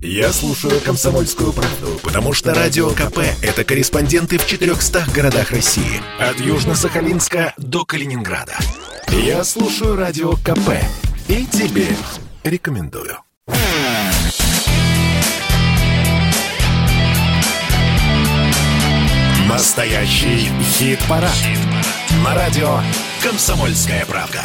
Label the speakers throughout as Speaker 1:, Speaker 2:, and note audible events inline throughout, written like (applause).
Speaker 1: Я слушаю «Комсомольскую правду», потому что «Радио КП» — это корреспонденты в 400 городах России. От Южно-Сахалинска до Калининграда. Я слушаю «Радио КП» и тебе рекомендую. Настоящий хит-парад. На радио «Комсомольская правда».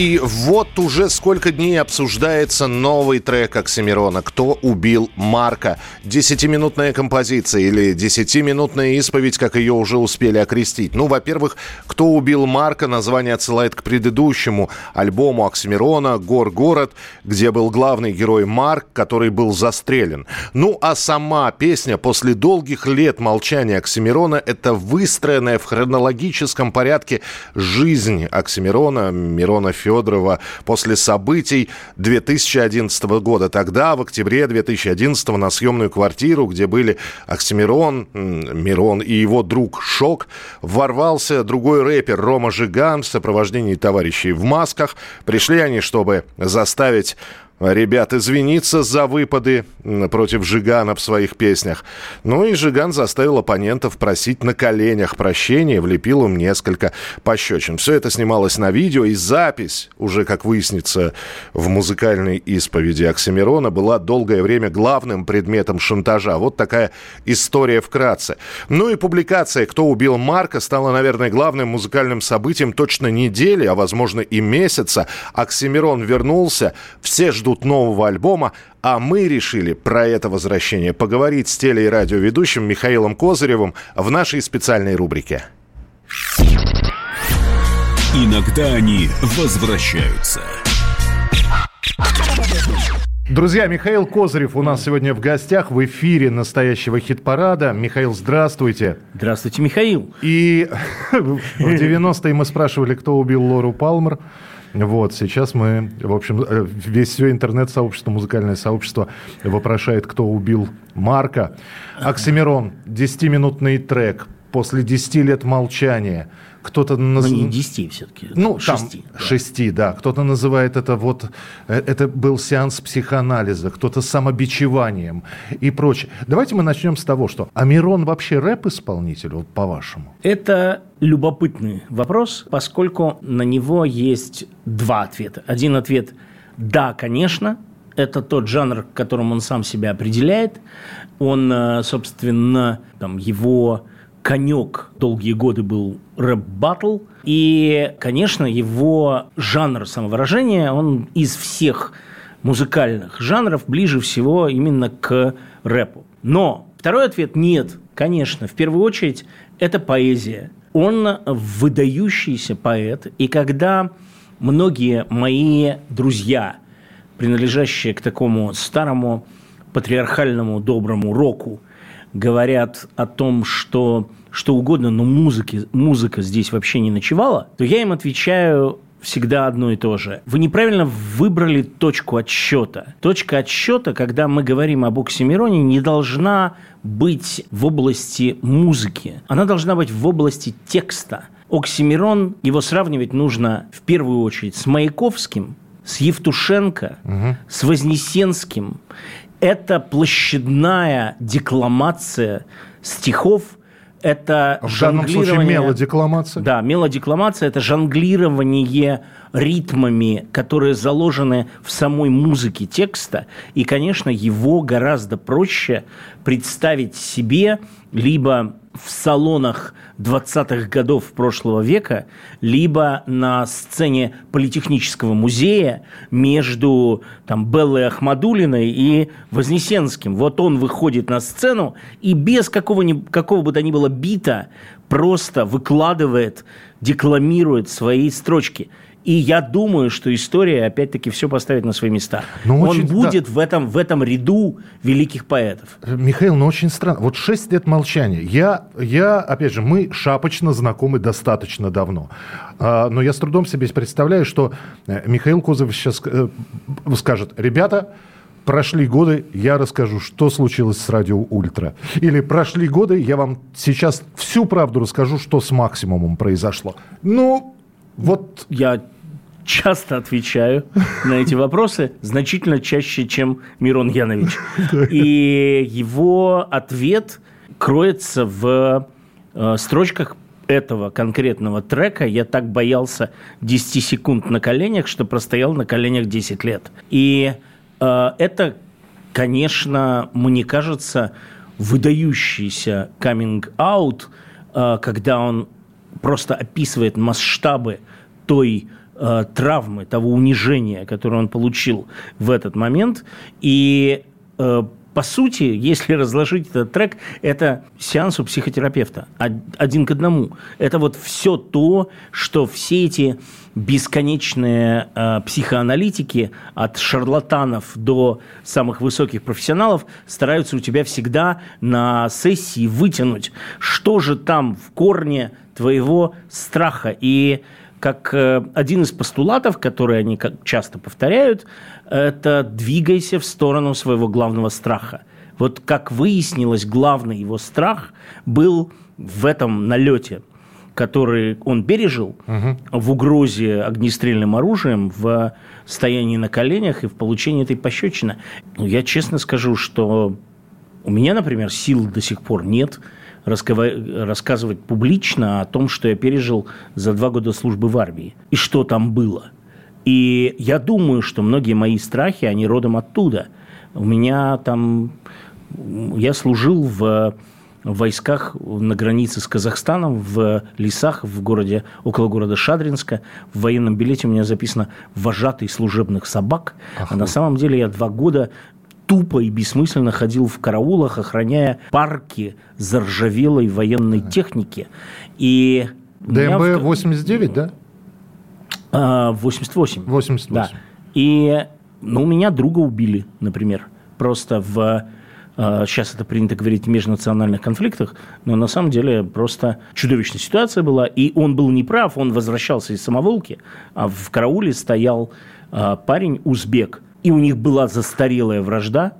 Speaker 2: И вот уже сколько дней обсуждается новый трек Оксимирона «Кто убил Марка?». Десятиминутная композиция или десятиминутная исповедь, как ее уже успели окрестить. Ну, во-первых, «Кто убил Марка?» название отсылает к предыдущему альбому Оксимирона «Гор-город», где был главный герой Марк, который был застрелен. Ну, а сама песня после долгих лет молчания Оксимирона – это выстроенная в хронологическом порядке жизнь Оксимирона, Мирона Федорова, Федорова после событий 2011 года. Тогда, в октябре 2011 на съемную квартиру, где были Оксимирон, Мирон и его друг Шок, ворвался другой рэпер Рома Жиган в сопровождении товарищей в масках. Пришли они, чтобы заставить ребят извиниться за выпады против Жигана в своих песнях. Ну и Жиган заставил оппонентов просить на коленях прощения, влепил им несколько пощечин. Все это снималось на видео, и запись, уже, как выяснится, в музыкальной исповеди Оксимирона была долгое время главным предметом шантажа. Вот такая история вкратце. Ну и публикация «Кто убил Марка» стала, наверное, главным музыкальным событием точно недели, а, возможно, и месяца. Оксимирон вернулся, все ждут ждут нового альбома, а мы решили про это возвращение поговорить с теле- и радиоведущим Михаилом Козыревым в нашей специальной рубрике.
Speaker 3: Иногда они возвращаются.
Speaker 4: Друзья, Михаил Козырев у нас сегодня в гостях в эфире настоящего хит-парада. Михаил, здравствуйте.
Speaker 5: Здравствуйте, Михаил.
Speaker 4: И (laughs) в 90-е мы спрашивали, кто убил Лору Палмер. Вот, сейчас мы, в общем, э, весь все интернет-сообщество, музыкальное сообщество вопрошает, кто убил Марка. Оксимирон, 10-минутный трек после 10 лет молчания – кто-то...
Speaker 5: Наз... Ну, не 10 все-таки.
Speaker 4: Ну, 6, там да. 6, да. Кто-то называет это вот... Э, это был сеанс психоанализа, кто-то самобичеванием и прочее. Давайте мы начнем с того, что Амирон вообще рэп-исполнитель, вот по-вашему?
Speaker 5: Это любопытный вопрос, поскольку на него есть два ответа. Один ответ – да, конечно, это тот жанр, которым он сам себя определяет. Он, э, собственно, там, его конек долгие годы был рэп-баттл. И, конечно, его жанр самовыражения, он из всех музыкальных жанров ближе всего именно к рэпу. Но второй ответ – нет, конечно. В первую очередь, это поэзия. Он выдающийся поэт. И когда многие мои друзья, принадлежащие к такому старому патриархальному доброму року, говорят о том, что что угодно, но музыки, музыка здесь вообще не ночевала, то я им отвечаю всегда одно и то же. Вы неправильно выбрали точку отсчета. Точка отсчета, когда мы говорим об Оксимироне, не должна быть в области музыки. Она должна быть в области текста. Оксимирон, его сравнивать нужно в первую очередь с Маяковским, с Евтушенко, угу. с Вознесенским. Это площадная декламация стихов – это
Speaker 4: в данном случае мелодекламация.
Speaker 5: Да, мелодекламация – это жонглирование ритмами, которые заложены в самой музыке текста. И, конечно, его гораздо проще представить себе либо в салонах 20-х годов прошлого века, либо на сцене Политехнического музея между там, Беллой Ахмадулиной и Вознесенским. Вот он выходит на сцену и без какого, ни, какого бы то ни было бита просто выкладывает, декламирует свои строчки. И я думаю, что история опять-таки все поставит на свои места. Но ну, Он очень, будет да. в, этом, в этом ряду великих поэтов.
Speaker 4: Михаил, ну очень странно. Вот шесть лет молчания. Я, я, опять же, мы шапочно знакомы достаточно давно. А, но я с трудом себе представляю, что э, Михаил Козов сейчас э, скажет, ребята, прошли годы, я расскажу, что случилось с радио Ультра. Или прошли годы, я вам сейчас всю правду расскажу, что с максимумом произошло. Ну, вот...
Speaker 5: Я часто отвечаю на эти вопросы, значительно чаще, чем Мирон Янович. И его ответ кроется в э, строчках этого конкретного трека я так боялся 10 секунд на коленях, что простоял на коленях 10 лет. И э, это, конечно, мне кажется, выдающийся каминг-аут, э, когда он просто описывает масштабы той э, травмы, того унижения, которое он получил в этот момент. И э, по сути, (laughs) если разложить этот трек, это сеанс у психотерапевта. Один к одному. Это вот все то, что все эти бесконечные э, психоаналитики от шарлатанов до самых высоких профессионалов стараются у тебя всегда на сессии вытянуть, что же там в корне твоего страха. И как э, один из постулатов, который они часто повторяют, это двигайся в сторону своего главного страха. Вот как выяснилось, главный его страх был в этом налете, который он пережил угу. в угрозе огнестрельным оружием, в стоянии на коленях и в получении этой пощечины. Ну, я честно скажу, что у меня, например, сил до сих пор нет – рассказывать публично о том, что я пережил за два года службы в армии и что там было. И я думаю, что многие мои страхи, они родом оттуда. У меня там... Я служил в войсках на границе с Казахстаном, в лесах в городе, около города Шадринска. В военном билете у меня записано «вожатый служебных собак». Ах, а на самом деле я два года тупо и бессмысленно ходил в караулах, охраняя парки заржавелой военной техники. И
Speaker 4: ДМБ 89, да?
Speaker 5: 88.
Speaker 4: 88.
Speaker 5: Да. И ну, у меня друга убили, например. Просто в сейчас а, это принято говорить в межнациональных конфликтах, но на самом деле просто чудовищная ситуация была, и он был неправ, он возвращался из самоволки, а в карауле стоял а, парень узбек, и у них была застарелая вражда,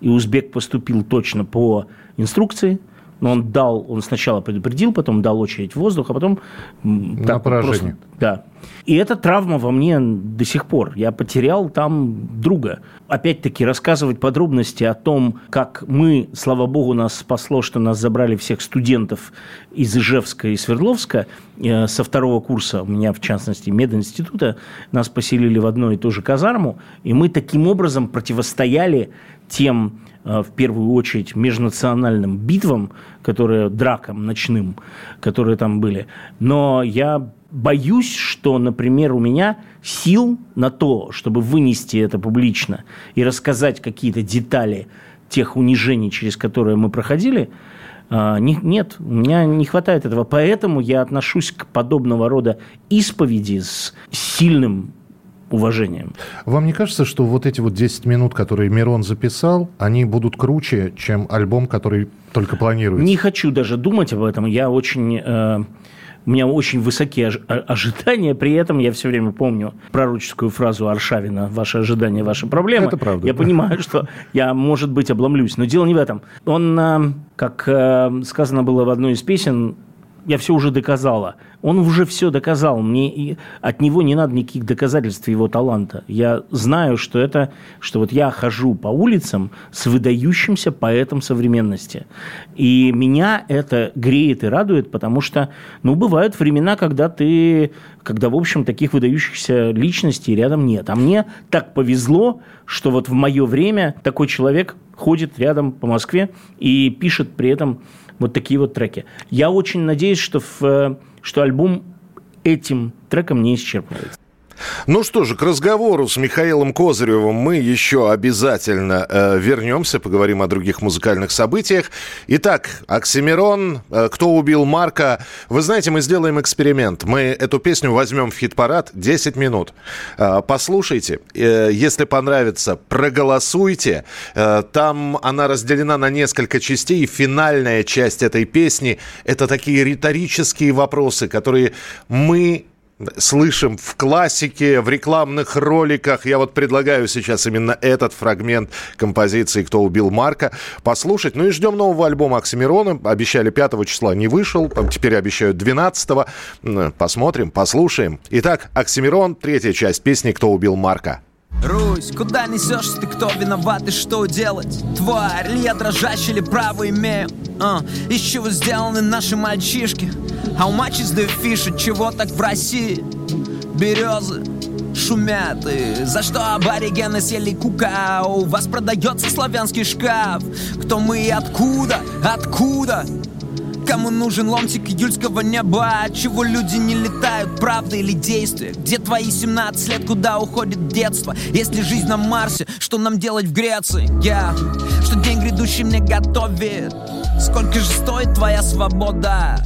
Speaker 5: и узбек поступил точно по инструкции, но он дал, он сначала предупредил, потом дал очередь в воздух, а потом...
Speaker 4: На так, поражение.
Speaker 5: Просто, да. И эта травма во мне до сих пор. Я потерял там друга. Опять-таки рассказывать подробности о том, как мы, слава богу, нас спасло, что нас забрали всех студентов из Ижевска и Свердловска э, со второго курса, у меня в частности мединститута, нас поселили в одну и ту же казарму, и мы таким образом противостояли тем, в первую очередь, межнациональным битвам, которые, дракам ночным, которые там были. Но я боюсь, что, например, у меня сил на то, чтобы вынести это публично и рассказать какие-то детали тех унижений, через которые мы проходили, а, нет, у меня не хватает этого. Поэтому я отношусь к подобного рода исповеди с сильным уважением.
Speaker 4: Вам не кажется, что вот эти вот 10 минут, которые Мирон записал, они будут круче, чем альбом, который только планируется?
Speaker 5: Не хочу даже думать об этом. Я очень... Э, у меня очень высокие ожидания, при этом я все время помню пророческую фразу Аршавина «Ваши ожидания, ваши проблемы».
Speaker 4: Это правда.
Speaker 5: Я да. понимаю, что я, может быть, обломлюсь, но дело не в этом. Он, э, как э, сказано было в одной из песен, я все уже доказала. Он уже все доказал. Мне и от него не надо никаких доказательств его таланта. Я знаю, что это, что вот я хожу по улицам с выдающимся поэтом современности. И меня это греет и радует, потому что, ну, бывают времена, когда ты, когда, в общем, таких выдающихся личностей рядом нет. А мне так повезло, что вот в мое время такой человек ходит рядом по Москве и пишет при этом вот такие вот треки. Я очень надеюсь, что, в, что альбом этим треком не исчерпывается.
Speaker 2: Ну что же, к разговору с Михаилом Козыревым мы еще обязательно э, вернемся, поговорим о других музыкальных событиях. Итак, Оксимирон, э, «Кто убил Марка». Вы знаете, мы сделаем эксперимент. Мы эту песню возьмем в хит-парад 10 минут. Э, послушайте, э, если понравится, проголосуйте. Э, там она разделена на несколько частей. Финальная часть этой песни – это такие риторические вопросы, которые мы слышим в классике, в рекламных роликах. Я вот предлагаю сейчас именно этот фрагмент композиции «Кто убил Марка» послушать. Ну и ждем нового альбома Оксимирона. Обещали 5 числа, не вышел. Теперь обещают 12 -го. Посмотрим, послушаем. Итак, Оксимирон, третья часть песни «Кто убил Марка».
Speaker 6: Русь, куда несешься ты, кто виноват и что делать? Тварь, ли я дрожащий или право имею? А, из чего сделаны наши мальчишки? How much is the чего так в России? Березы, шумят и за что аборигены съели кукау вас продается славянский шкаф кто мы и откуда откуда Кому нужен ломтик июльского неба? Чего люди не летают, правда или действие? Где твои 17 лет, куда уходит детство? Если жизнь на Марсе, что нам делать в Греции? Я, yeah. что день грядущий мне готовит Сколько же стоит твоя свобода?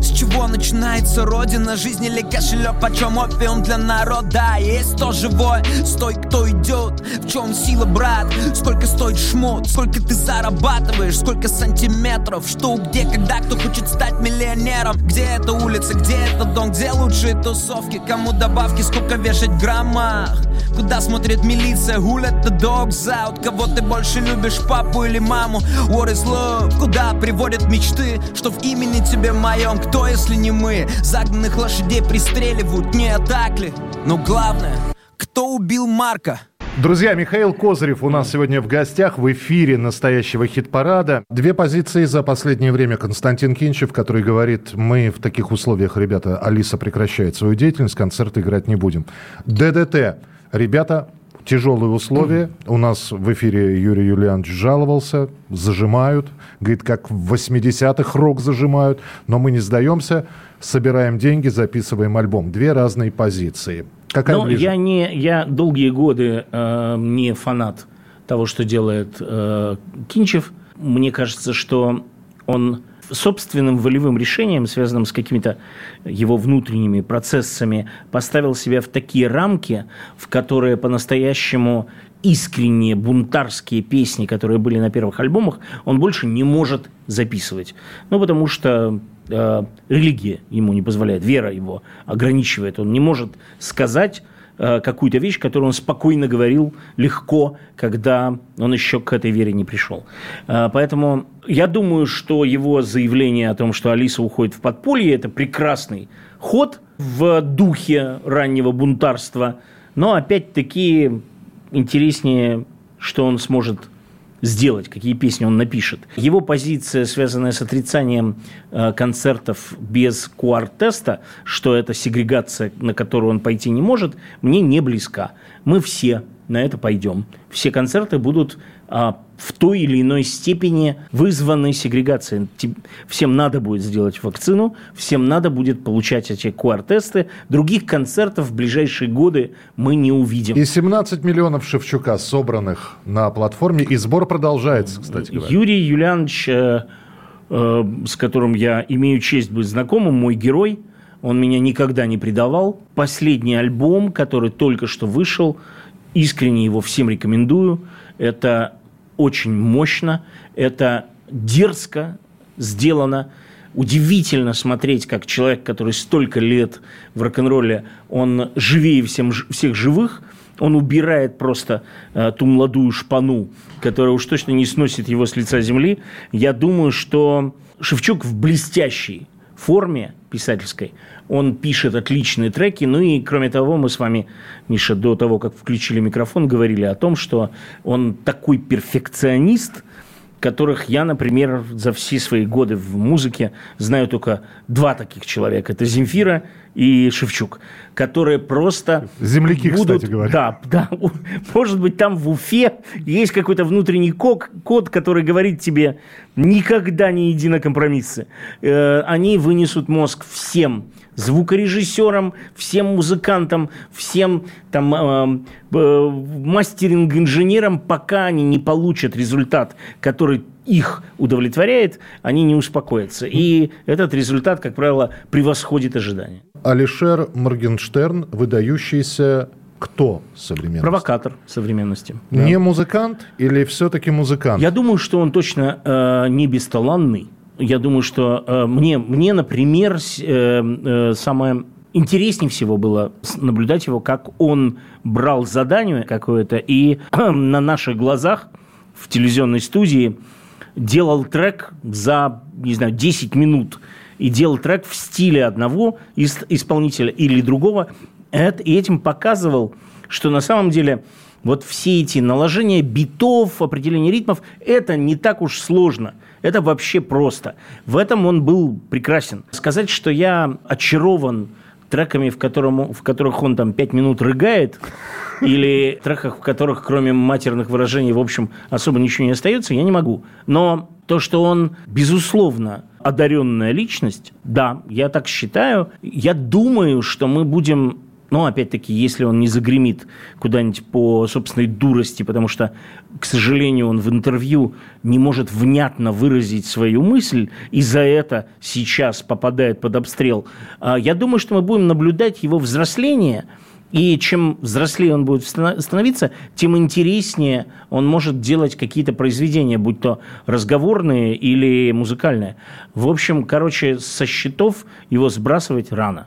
Speaker 6: С чего начинается родина? Жизнь или кошелек? Почем опиум для народа? Есть кто живой? Стой, кто идет? В чем сила, брат? Сколько стоит шмот? Сколько ты зарабатываешь? Сколько сантиметров? Что, где, когда? Кто хочет стать миллионером? Где эта улица? Где этот дом? Где лучшие тусовки? Кому добавки? Сколько вешать граммах? Куда смотрит милиция? Who let the dogs out? Кого ты больше любишь, папу или маму? What is love? Куда приводят мечты? Что в имени тебе моем? Кто, если не мы? Загнанных лошадей пристреливают, не так ли? Но главное, кто убил Марка?
Speaker 4: Друзья, Михаил Козырев у нас сегодня в гостях в эфире настоящего хит-парада. Две позиции за последнее время. Константин Кинчев, который говорит, мы в таких условиях, ребята, Алиса прекращает свою деятельность, концерты играть не будем. ДДТ. Ребята, тяжелые условия. У нас в эфире Юрий Юлианович жаловался, зажимают. Говорит, как в 80-х рок зажимают. Но мы не сдаемся, собираем деньги, записываем альбом. Две разные позиции.
Speaker 5: Какая ну, я, не, я долгие годы э, не фанат того, что делает э, Кинчев. Мне кажется, что он собственным волевым решением, связанным с какими-то его внутренними процессами, поставил себя в такие рамки, в которые по-настоящему искренние бунтарские песни, которые были на первых альбомах, он больше не может записывать. Ну, потому что э, религия ему не позволяет, вера его ограничивает. Он не может сказать Э, какую-то вещь, которую он спокойно говорил легко, когда он еще к этой вере не пришел. Э, поэтому я думаю, что его заявление о том, что Алиса уходит в подполье, это прекрасный ход в духе раннего бунтарства. Но опять-таки интереснее, что он сможет сделать, какие песни он напишет. Его позиция, связанная с отрицанием э, концертов без QR-теста, что это сегрегация, на которую он пойти не может, мне не близка. Мы все на это пойдем. Все концерты будут а, в той или иной степени вызваны сегрегацией. Всем надо будет сделать вакцину, всем надо будет получать эти QR-тесты. Других концертов в ближайшие годы мы не увидим.
Speaker 4: И 17 миллионов Шевчука собранных на платформе, и сбор продолжается, кстати говоря.
Speaker 5: Юрий Юлианович, э, э, с которым я имею честь быть знакомым, мой герой, он меня никогда не предавал. Последний альбом, который только что вышел, искренне его всем рекомендую. Это очень мощно, это дерзко сделано. Удивительно смотреть, как человек, который столько лет в рок-н-ролле, он живее всем, всех живых, он убирает просто э, ту молодую шпану, которая уж точно не сносит его с лица земли. Я думаю, что Шевчук в блестящей форме писательской. Он пишет отличные треки. Ну и, кроме того, мы с вами, Миша, до того, как включили микрофон, говорили о том, что он такой перфекционист, которых я, например, за все свои годы в музыке знаю только два таких человека. Это Земфира и Шевчук, которые просто
Speaker 4: Земляки,
Speaker 5: будут...
Speaker 4: кстати говоря.
Speaker 5: Да, да. Может быть, там в Уфе есть какой-то внутренний код, код, который говорит тебе никогда не иди на компромиссы. Э, они вынесут мозг всем звукорежиссерам, всем музыкантам, всем там э, э, мастеринг-инженерам, пока они не получат результат, который их удовлетворяет, они не успокоятся. И этот результат, как правило, превосходит ожидания.
Speaker 4: Алишер Моргенштерн, выдающийся кто современности?
Speaker 5: Провокатор современности.
Speaker 4: Не да. музыкант или все-таки музыкант?
Speaker 5: Я думаю, что он точно э, не бесталанный. Я думаю, что э, мне, мне, например, э, э, самое интереснее всего было наблюдать его, как он брал задание какое-то и (clears throat) на наших глазах в телевизионной студии делал трек за, не знаю, 10 минут. И делал трек в стиле одного исполнителя или другого. И этим показывал, что на самом деле вот все эти наложения битов, определение ритмов, это не так уж сложно. Это вообще просто. В этом он был прекрасен. Сказать, что я очарован треками, в, котором, в которых он там пять минут рыгает, или треках, в которых кроме матерных выражений, в общем, особо ничего не остается, я не могу. Но то, что он, безусловно, одаренная личность, да, я так считаю. Я думаю, что мы будем но, опять-таки, если он не загремит куда-нибудь по собственной дурости, потому что, к сожалению, он в интервью не может внятно выразить свою мысль, и за это сейчас попадает под обстрел, а, я думаю, что мы будем наблюдать его взросление – и чем взрослее он будет становиться, тем интереснее он может делать какие-то произведения, будь то разговорные или музыкальные. В общем, короче, со счетов его сбрасывать рано.